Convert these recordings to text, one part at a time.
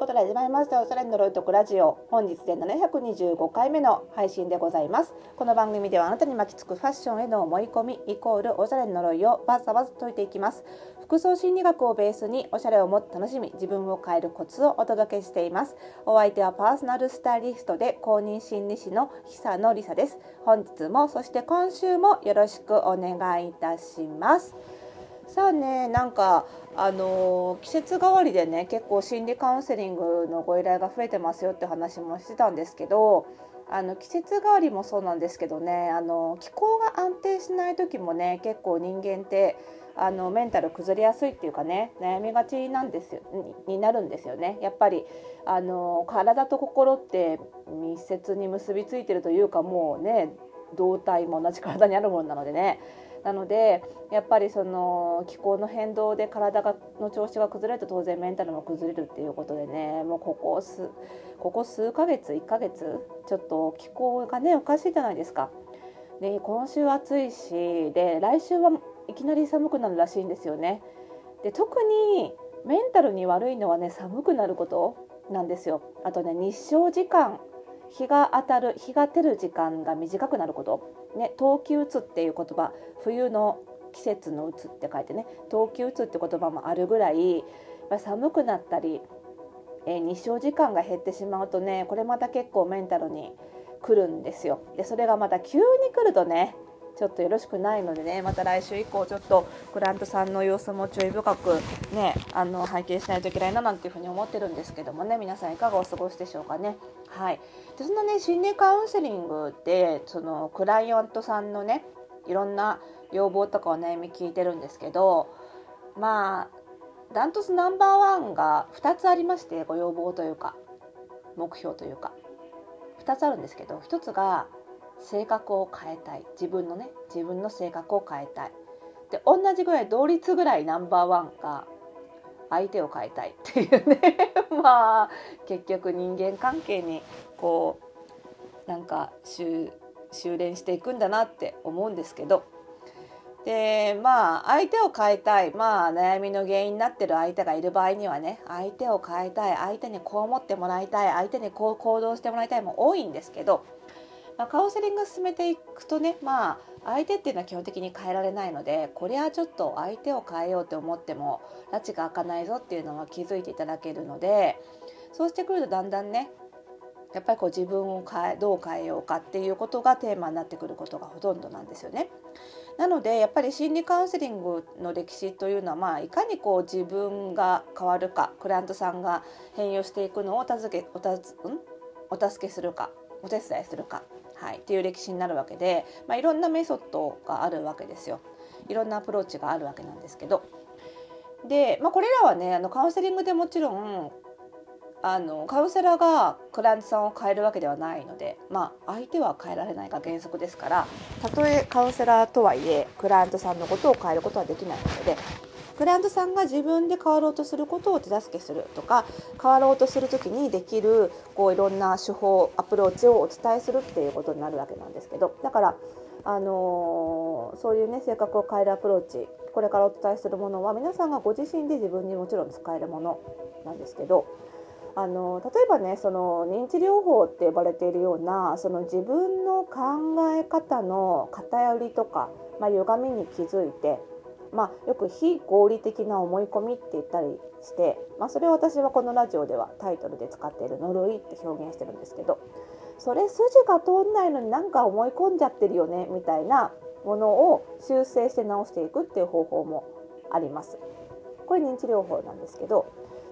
ことで始まりました。おしゃれの呪いとくラジオ。本日で725回目の配信でございます。この番組ではあなたに巻きつくファッションへの思い込みイコールおしゃれの呪いをバッサバサ解いていきます。服装心理学をベースにおしゃれをもっと楽しみ自分を変えるコツをお届けしています。お相手はパーソナルスタイリストで公認心理師の久野里沙です。本日もそして今週もよろしくお願いいたします。さあねなんかあの季節替わりでね結構心理カウンセリングのご依頼が増えてますよって話もしてたんですけどあの季節替わりもそうなんですけどねあの気候が安定しない時もね結構人間ってあのメンタル崩れやすいっていうかね悩みがちなんですよになるんですよね。やっぱりあの体と心って密接に結びついてるというかもうね胴体も同じ体にあるものなのでね。なのでやっぱりその気候の変動で体がの調子が崩れると当然メンタルも崩れるっていうことでねもうここ数ここ数ヶ月1ヶ月ちょっと気候がねおかしいじゃないですか。で今週暑いしで来週はいきなり寒くなるらしいんですよね。で特にメンタルに悪いのはね寒くなることなんですよ。あとね日照時間日が当たる日が照る時間が短くなること、ね、冬季うつっていう言葉。冬の季節のうつって書いてね。冬季うつって言葉もあるぐらい寒くなったり、えー、日照時間が減ってしまうとねこれまた結構メンタルにくるんですよ。でそれがまた急に来るとねちょっとよろしくないのでねまた来週以降ちょっとクライアントさんの様子も注意深くねあの拝見しないといけないななんていうふうに思ってるんですけどもね皆さんいかがお過ごしでしょうかね。はい、でそんなね心理カウンセリングでそのクライアントさんのねいろんな要望とかお悩み聞いてるんですけどまあダントツナンバーワンが2つありましてご要望というか目標というか2つあるんですけど1つが性格を変えたい。自分のね自分の性格を変えたい。で同じぐらい同率ぐらいナンバーワンが相手を変えたい。っていうね。まあ結局人間関係にこうなんか修練していくんだなって思うんですけど。でまあ相手を変えたい。まあ悩みの原因になってる相手がいる場合にはね相手を変えたい。相手にこう思ってもらいたい。相手にこう行動してもらいたいも多いんですけど。まあ、カウンセリング進めていくとねまあ相手っていうのは基本的に変えられないのでこれはちょっと相手を変えようと思っても拉致が開かないぞっていうのは気づいていただけるのでそうしてくるとだんだんねやっぱりこう自分を変えどう変えようかっていうことがテーマになってくることがほとんどなんですよね。なのでやっぱり心理カウンセリングの歴史というのは、まあ、いかにこう自分が変わるかクライアントさんが変容していくのをお助けおたずうん？お助けするかお手伝いするかはい、っていう歴史になるわけで、まあ、いろんなメソッドがあるわけですよ。いろんなアプローチがあるわけなんですけどで、まあ、これらはねあのカウンセリングでもちろんあのカウンセラーがクライアントさんを変えるわけではないので、まあ、相手は変えられないが原則ですからたとえカウンセラーとはいえクライアントさんのことを変えることはできないのでクライアントさんが自分で変わろうとすることを手助けするとか変わろうとする時にできるこういろんな手法アプローチをお伝えするっていうことになるわけなんですけどだからあのー、そういうね性格を変えるアプローチこれからお伝えするものは皆さんがご自身で自分にもちろん使えるものなんですけどあの例えばねその認知療法って呼ばれているようなその自分の考え方の偏りとか、まあ、歪みに気づいてまあ、よく非合理的な思い込みって言ったりして、まあ、それを私はこのラジオではタイトルで使っている「呪い」って表現してるんですけどそれ筋が通んないのになんか思い込んじゃってるよねみたいなものを修正して直していくっていう方法もあります。これ認知療法なんですけど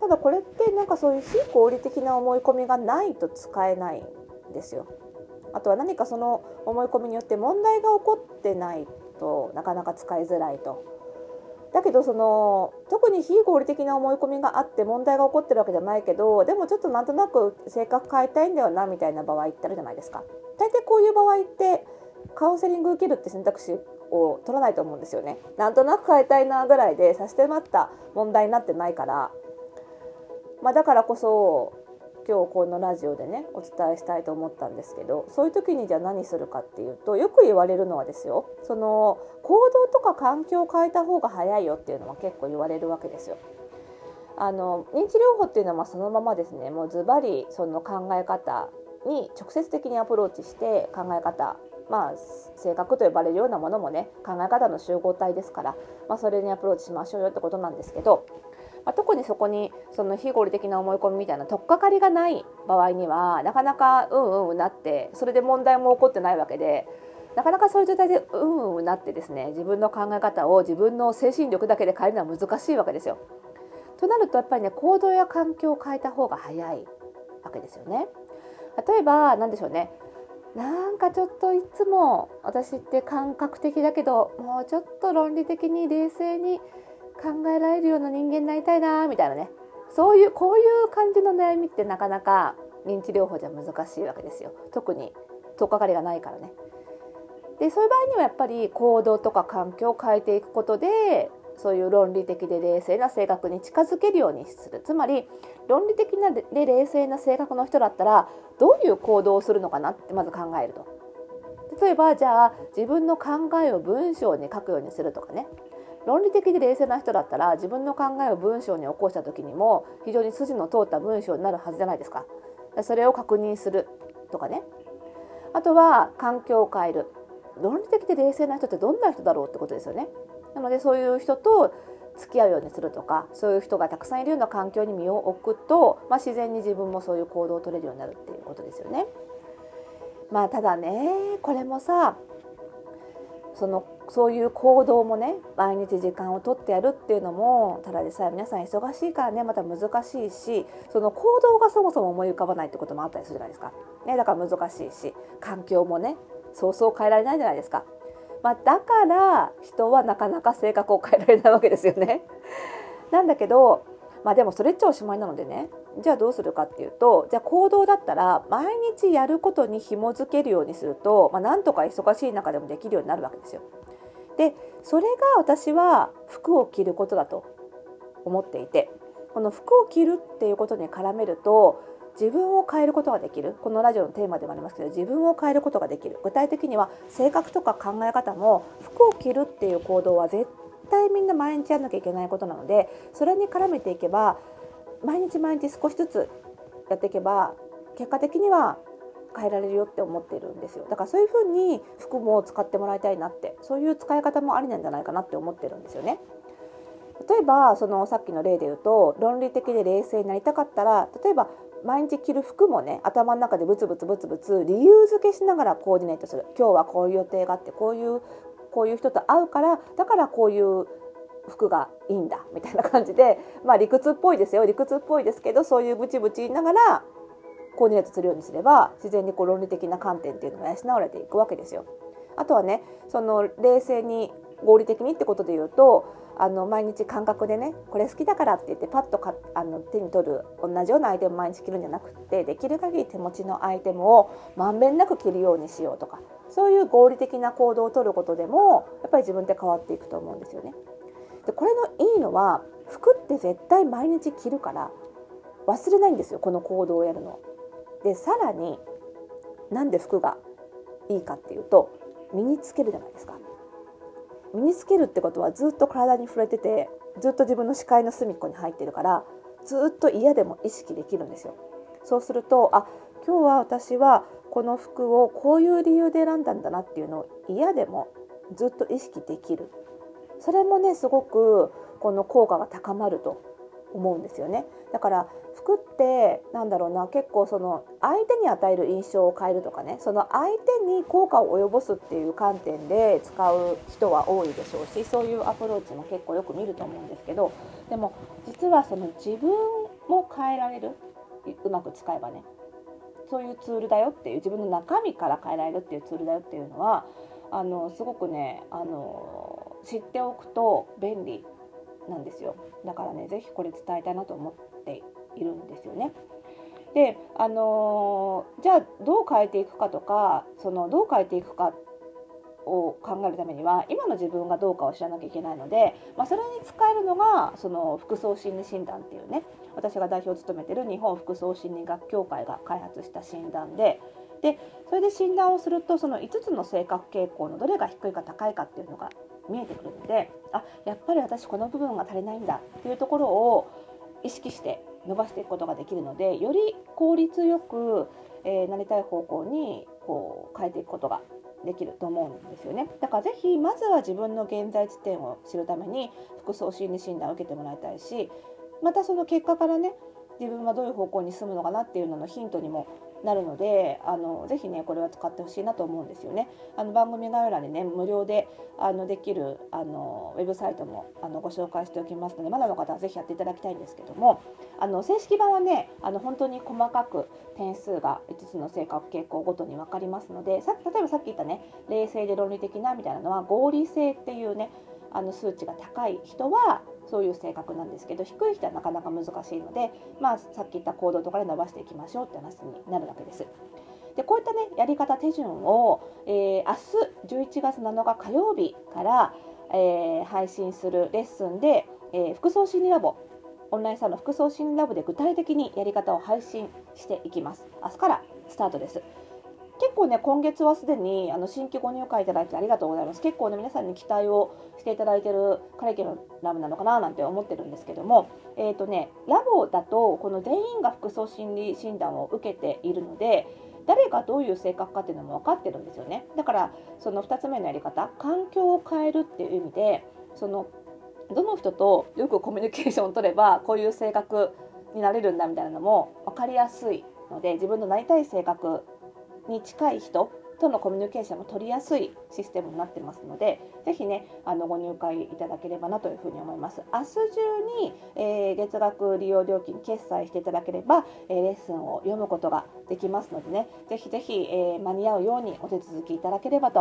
ただこれってなんかそういう非合理的な思い込みがないと使えないんですよ。あとは何かその思い込みによって問題が起こってないとなかなか使いづらいとだけどその特に非合理的な思い込みがあって問題が起こってるわけじゃないけどでもちょっとなんとなく性格変えたいんだよなみたいな場合ってあるじゃないですか。大体こういう場合ってカウンセリング受けるって選択肢を取らないと思うんですよね。なんとなく変えたいなぐらいで差し迫った問題になってないから、まあ、だからこそ今日このラジオでねお伝えしたいと思ったんですけどそういう時にじゃあ何するかっていうとよく言われるのはですよその行動とか環境を変えた方が早いよっていうのは結構言われるわけですよ。あの認知療法っていうのはそのままですねもうズバリその考え方に直接的にアプローチして考え方まあ性格と呼ばれるようなものもね考え方の集合体ですから、まあ、それにアプローチしましょうよってことなんですけど、まあ、特にそこにその非合理的な思い込みみたいな取っかかりがない場合にはなかなかうんうんうなってそれで問題も起こってないわけで。なかなかそういう状態でうんうんなってですね自分の考え方を自分の精神力だけで変えるのは難しいわけですよ。となるとやっぱりね行動や環境を変えた方が早いわけですよね。例えば何でしょうねなんかちょっといつも私って感覚的だけどもうちょっと論理的に冷静に考えられるような人間になりたいなみたいなね。そういうこういう感じの悩みってなかなか認知療法じゃ難しいわけですよ。特に取っかかりがないからね。でそういう場合にはやっぱり行動とか環境を変えていくことでそういう論理的で冷静な性格に近づけるようにする。つまり論理的なで冷静な性格の人だったらどういう行動をするのかなってまず考えると。例えばじゃあ自分の考えを文章に書くようにするとかね。論理的で冷静な人だったら自分の考えを文章に起こした時にも非常に筋の通った文章になるはずじゃないですか。それを確認するとかね。あとは環境を変える。論理的で冷静な人ってどんな人だろうってことですよね。なのでそういう人と付き合うようにするとかそういう人がたくさんいるような環境に身を置くと、まあ、自然に自分もそういう行動を取れるようになるっていうことですよね。まあただねこれもさそのそういう行動もね毎日時間をとってやるっていうのもただでさえ皆さん忙しいからねまた難しいしその行動がそもそも思い浮かばないってこともあったりするじゃないですか。ね、だから難しいし環境もねそうそう変えられないじゃないですか。まあ、だから人はなかなか性格を変えられないわけですよね。なんだけど、まあ、でもそれっちゃおしまいなのでね。じゃあどうするかっていうとじゃあ行動だったら毎日やることに紐づけるようにすると、まあ、なんとか忙しい中でもできるようになるわけですよ。でそれが私は服を着ることだと思っていてこの服を着るっていうことに絡めると自分を変えることができる。このラジオのテーマでもありますけど自分を変えることができる。具体的には性格とか考え方も服を着るっていう行動は絶対みんな毎日やんなきゃいけないことなのでそれに絡めていけば毎日毎日少しずつやっていけば結果的には変えられるよって思っているんですよだからそういうふうに服も使ってもらいたいなってそういう使い方もありなんじゃないかなって思ってるんですよね。例えばそのさっきの例で言うと論理的で冷静になりたかったら例えば毎日着る服もね頭の中でブツブツブツブツ理由付けしながらコーディネートする今日はこういう予定があってこういうこういう人と会うからだからこういう服がいいんだみたいな感じで まあ理屈っぽいですよ理屈っぽいですけどそういうブチブチ言いながらコーディネートするようにすれば自然にこう論理的な観点っていうのが養われていくわけですよ。あとはねその冷静に合理的にってことで言うとあの毎日感覚でねこれ好きだからって言ってパッとかあの手に取る同じようなアイテム毎日着るんじゃなくってできる限り手持ちのアイテムをまんべんなく着るようにしようとかそういう合理的な行動をとることでもやっぱり自分って変わっていくと思うんですよね。でこれのいいのは服って絶対毎日着るから忘れないんですよこの行動をやるの。でさらになんで服がいいかっていうと身につけるじゃないですか。身につけるってことはずっと体に触れててずっと自分の視界の隅っこに入ってるからずっと嫌でも意識できるんですよ。そうするとあ今日は私はこの服をこういう理由で選んだんだなっていうのを嫌でもずっと意識できるそれもねすごくこの効果が高まると思うんですよねだから服ってなんだろうな結構その相手に与える印象を変えるとかねその相手に効果を及ぼすっていう観点で使う人は多いでしょうしそういうアプローチも結構よく見ると思うんですけどでも実はその自分も変えられるうまく使えばねそういうツールだよっていう自分の中身から変えられるっていうツールだよっていうのはあのすごくねあの知っておくと便利なんですよ。だからね是非これ伝えたいなと思っているんですよね。であのじゃあどう変えていくかとかそのどう変えていくかを考えるためには今の自分がどうかを知らなきゃいけないので、まあ、それに使えるのがその服装心理診断っていうね私が代表を務めてる日本服装心理学協会が開発した診断ででそれで診断をするとその5つの性格傾向のどれが低いか高いかっていうのが見えてくるのであやっぱり私この部分が足りないんだっていうところを意識して伸ばしていくことができるのでより効率よく、えー、なりたい方向にこう変えていくことができると思うんですよね。だからぜひまずは自分の現在地点を知るために服装心理診断を受けてもらいたいしまたその結果からね自分はどういう方向に進むのかなっていうののヒントにもなるのであのぜひねこれは使ってほしいなと思うんですよね。あの番組概要欄にね無料であのできるあのウェブサイトもあのご紹介しておきますのでまだの方はぜひやっていただきたいんですけどもあの正式版はねあの本当に細かく点数が5つの性格傾向ごとに分かりますのでさ例えばさっき言ったね冷静で論理的なみたいなのは合理性っていうねあの数値が高い人はそういう性格なんですけど低い人はなかなか難しいので、まあ、さっき言った行動とかで伸ばしていきましょうって話になるわけです。でこういったねやり方手順を、えー、明日11月7日火曜日から、えー、配信するレッスンで、えー、服装心理ラボオンラインサロン服装心理ラボで具体的にやり方を配信していきます。明日からスタートです。結構ね今月はすでにあの新規ご入会いただいてありがとうございます。結構ね皆さんに期待をしていただいてるカリキュラムなのかななんて思ってるんですけどもえっ、ー、とねラボだとこの全員が服装心理診断を受けているので誰がどういう性格かっていうのも分かってるんですよね。だからその2つ目のやり方環境を変えるっていう意味でそのどの人とよくコミュニケーションを取ればこういう性格になれるんだみたいなのも分かりやすいので自分のなりたい性格に近い人とのコミュニケーションも取りやすいシステムになってますのでぜひねあのご入会いただければなというふうに思います。明日中に、えー、月額利用料金決済していただければ、えー、レッスンを読むことができますのでねぜひぜひ、えー、間に合うようにお手続きいただければと